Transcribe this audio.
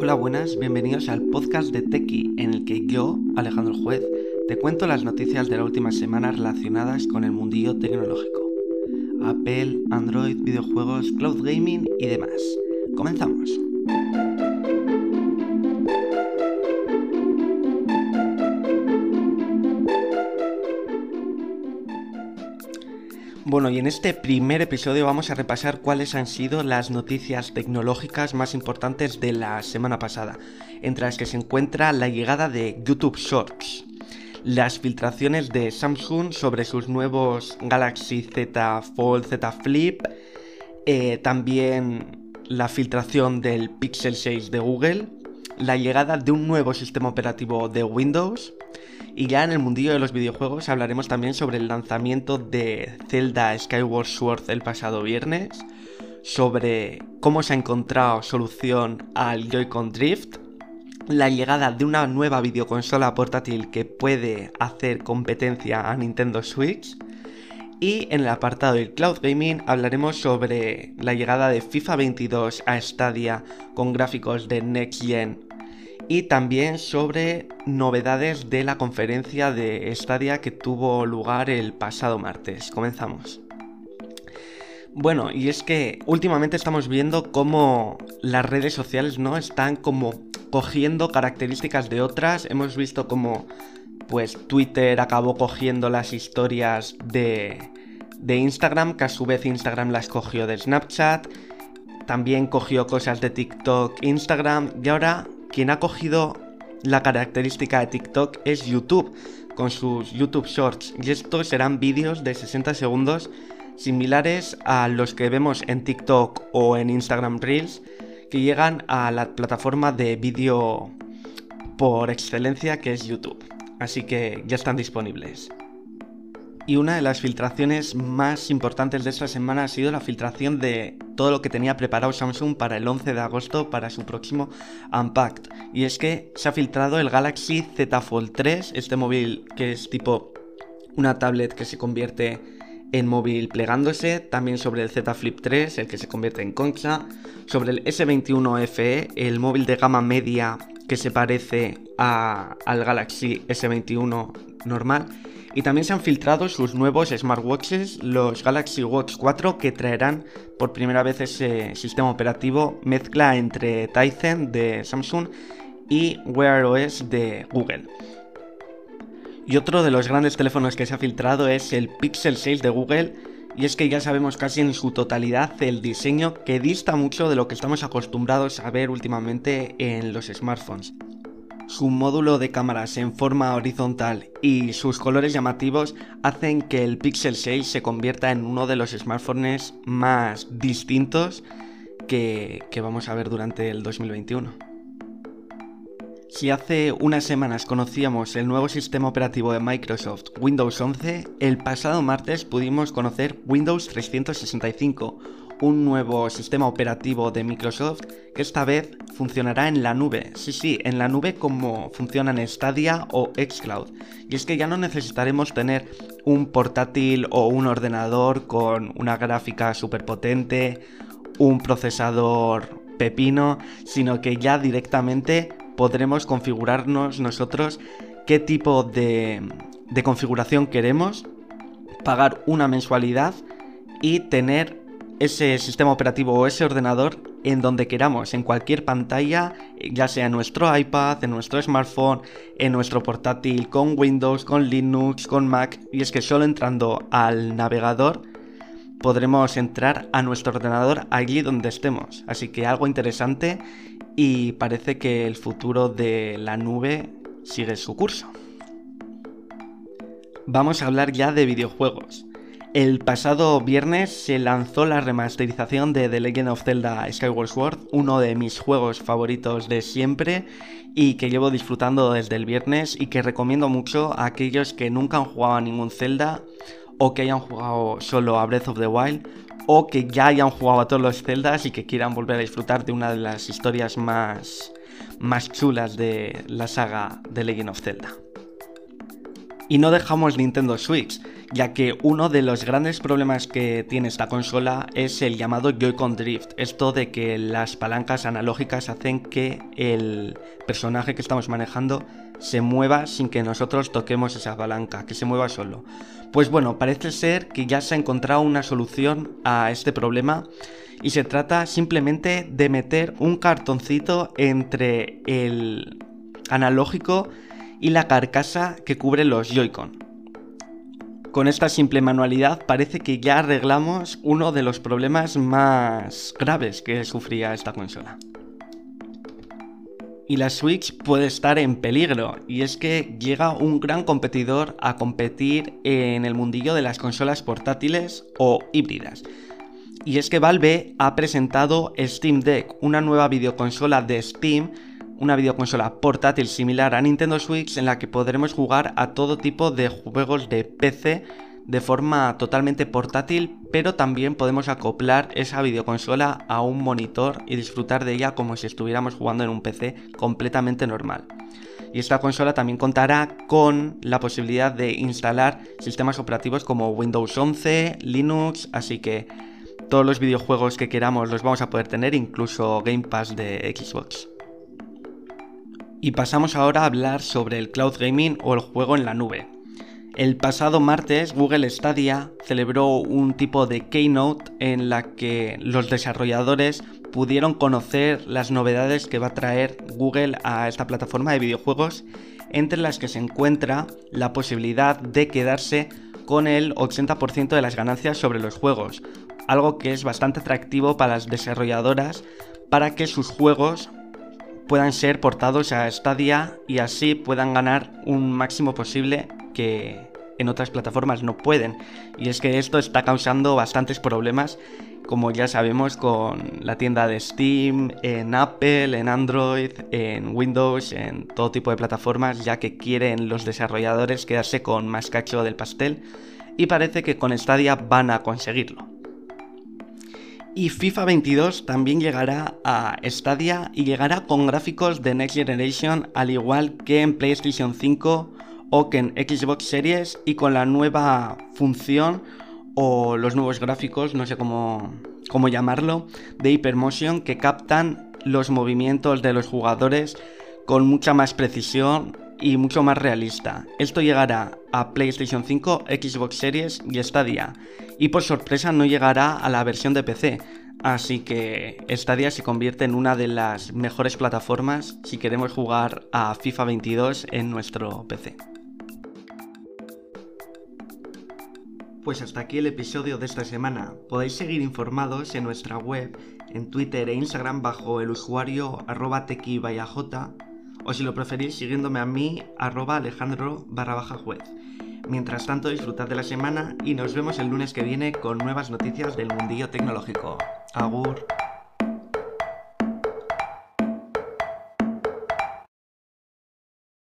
Hola, buenas, bienvenidos al podcast de Tequi, en el que yo, Alejandro Juez, te cuento las noticias de la última semana relacionadas con el mundillo tecnológico. Apple, Android, videojuegos, cloud gaming y demás. Comenzamos. Bueno, y en este primer episodio vamos a repasar cuáles han sido las noticias tecnológicas más importantes de la semana pasada, entre las que se encuentra la llegada de YouTube Shorts, las filtraciones de Samsung sobre sus nuevos Galaxy Z Fold, Z Flip, eh, también la filtración del Pixel 6 de Google, la llegada de un nuevo sistema operativo de Windows, y ya en el mundillo de los videojuegos hablaremos también sobre el lanzamiento de Zelda Skyward Sword el pasado viernes, sobre cómo se ha encontrado solución al Joy-Con Drift, la llegada de una nueva videoconsola portátil que puede hacer competencia a Nintendo Switch, y en el apartado del Cloud Gaming hablaremos sobre la llegada de FIFA 22 a Stadia con gráficos de Next Gen y también sobre novedades de la conferencia de Stadia que tuvo lugar el pasado martes. Comenzamos. Bueno, y es que últimamente estamos viendo cómo las redes sociales no están como cogiendo características de otras. Hemos visto como pues Twitter acabó cogiendo las historias de, de Instagram, que a su vez Instagram las cogió de Snapchat. También cogió cosas de TikTok, Instagram y ahora quien ha cogido la característica de TikTok es YouTube, con sus YouTube Shorts. Y estos serán vídeos de 60 segundos similares a los que vemos en TikTok o en Instagram Reels, que llegan a la plataforma de vídeo por excelencia que es YouTube. Así que ya están disponibles. Y una de las filtraciones más importantes de esta semana ha sido la filtración de todo lo que tenía preparado Samsung para el 11 de agosto para su próximo Unpacked. Y es que se ha filtrado el Galaxy Z Fold 3, este móvil que es tipo una tablet que se convierte en móvil plegándose, también sobre el Z Flip 3, el que se convierte en concha, sobre el S21 FE, el móvil de gama media que se parece al Galaxy S21 normal y también se han filtrado sus nuevos smartwatches, los Galaxy Watch 4, que traerán por primera vez ese sistema operativo mezcla entre Tizen de Samsung y Wear OS de Google. Y otro de los grandes teléfonos que se ha filtrado es el Pixel 6 de Google, y es que ya sabemos casi en su totalidad el diseño que dista mucho de lo que estamos acostumbrados a ver últimamente en los smartphones su módulo de cámaras en forma horizontal y sus colores llamativos hacen que el Pixel 6 se convierta en uno de los smartphones más distintos que, vamos a ver durante el 2021. Si hace unas semanas conocíamos el nuevo sistema operativo de Microsoft, Windows 11, el pasado martes pudimos conocer Windows 365, un nuevo sistema operativo de Microsoft que esta vez funcionará en la nube. Sí, sí, en la nube como funcionan Stadia o Xcloud. Y es que ya no necesitaremos tener un portátil o un ordenador con una gráfica súper potente, un procesador pepino, sino que ya directamente podremos configurarnos nosotros qué tipo de, de configuración queremos, pagar una mensualidad y tener ese sistema operativo o ese ordenador en donde queramos, en cualquier pantalla, ya sea en nuestro iPad, en nuestro smartphone, en nuestro portátil, con Windows, con Linux, con Mac. Y es que solo entrando al navegador podremos entrar a nuestro ordenador allí donde estemos. Así que algo interesante y parece que el futuro de la nube sigue su curso. Vamos a hablar ya de videojuegos. El pasado viernes se lanzó la remasterización de The Legend of Zelda Skyward Sword, uno de mis juegos favoritos de siempre y que llevo disfrutando desde el viernes y que recomiendo mucho a aquellos que nunca han jugado a ningún Zelda o que hayan jugado solo a Breath of the Wild o que ya hayan jugado a todos los Zeldas y que quieran volver a disfrutar de una de las historias más, más chulas de la saga The Legend of Zelda. Y no dejamos Nintendo Switch ya que uno de los grandes problemas que tiene esta consola es el llamado Joy-Con Drift, esto de que las palancas analógicas hacen que el personaje que estamos manejando se mueva sin que nosotros toquemos esa palanca, que se mueva solo. Pues bueno, parece ser que ya se ha encontrado una solución a este problema y se trata simplemente de meter un cartoncito entre el analógico y la carcasa que cubre los Joy-Con. Con esta simple manualidad parece que ya arreglamos uno de los problemas más graves que sufría esta consola. Y la Switch puede estar en peligro, y es que llega un gran competidor a competir en el mundillo de las consolas portátiles o híbridas. Y es que Valve ha presentado Steam Deck, una nueva videoconsola de Steam una videoconsola portátil similar a Nintendo Switch en la que podremos jugar a todo tipo de juegos de PC de forma totalmente portátil, pero también podemos acoplar esa videoconsola a un monitor y disfrutar de ella como si estuviéramos jugando en un PC completamente normal. Y esta consola también contará con la posibilidad de instalar sistemas operativos como Windows 11, Linux, así que todos los videojuegos que queramos los vamos a poder tener, incluso Game Pass de Xbox. Y pasamos ahora a hablar sobre el cloud gaming o el juego en la nube. El pasado martes Google Stadia celebró un tipo de keynote en la que los desarrolladores pudieron conocer las novedades que va a traer Google a esta plataforma de videojuegos, entre las que se encuentra la posibilidad de quedarse con el 80% de las ganancias sobre los juegos, algo que es bastante atractivo para las desarrolladoras para que sus juegos puedan ser portados a Stadia y así puedan ganar un máximo posible que en otras plataformas no pueden. Y es que esto está causando bastantes problemas, como ya sabemos, con la tienda de Steam, en Apple, en Android, en Windows, en todo tipo de plataformas, ya que quieren los desarrolladores quedarse con más cacho del pastel. Y parece que con Stadia van a conseguirlo. Y FIFA 22 también llegará a Stadia y llegará con gráficos de Next Generation al igual que en PlayStation 5 o que en Xbox Series y con la nueva función o los nuevos gráficos, no sé cómo, cómo llamarlo, de Hypermotion que captan los movimientos de los jugadores con mucha más precisión y mucho más realista. Esto llegará a PlayStation 5, Xbox Series y Stadia. Y por sorpresa no llegará a la versión de PC. Así que Stadia se convierte en una de las mejores plataformas si queremos jugar a FIFA 22 en nuestro PC. Pues hasta aquí el episodio de esta semana. Podéis seguir informados en nuestra web, en Twitter e Instagram bajo el usuario arroba o si lo preferís siguiéndome a mí, arroba alejandro barra baja juez. Mientras tanto, disfrutad de la semana y nos vemos el lunes que viene con nuevas noticias del mundillo tecnológico. Agur.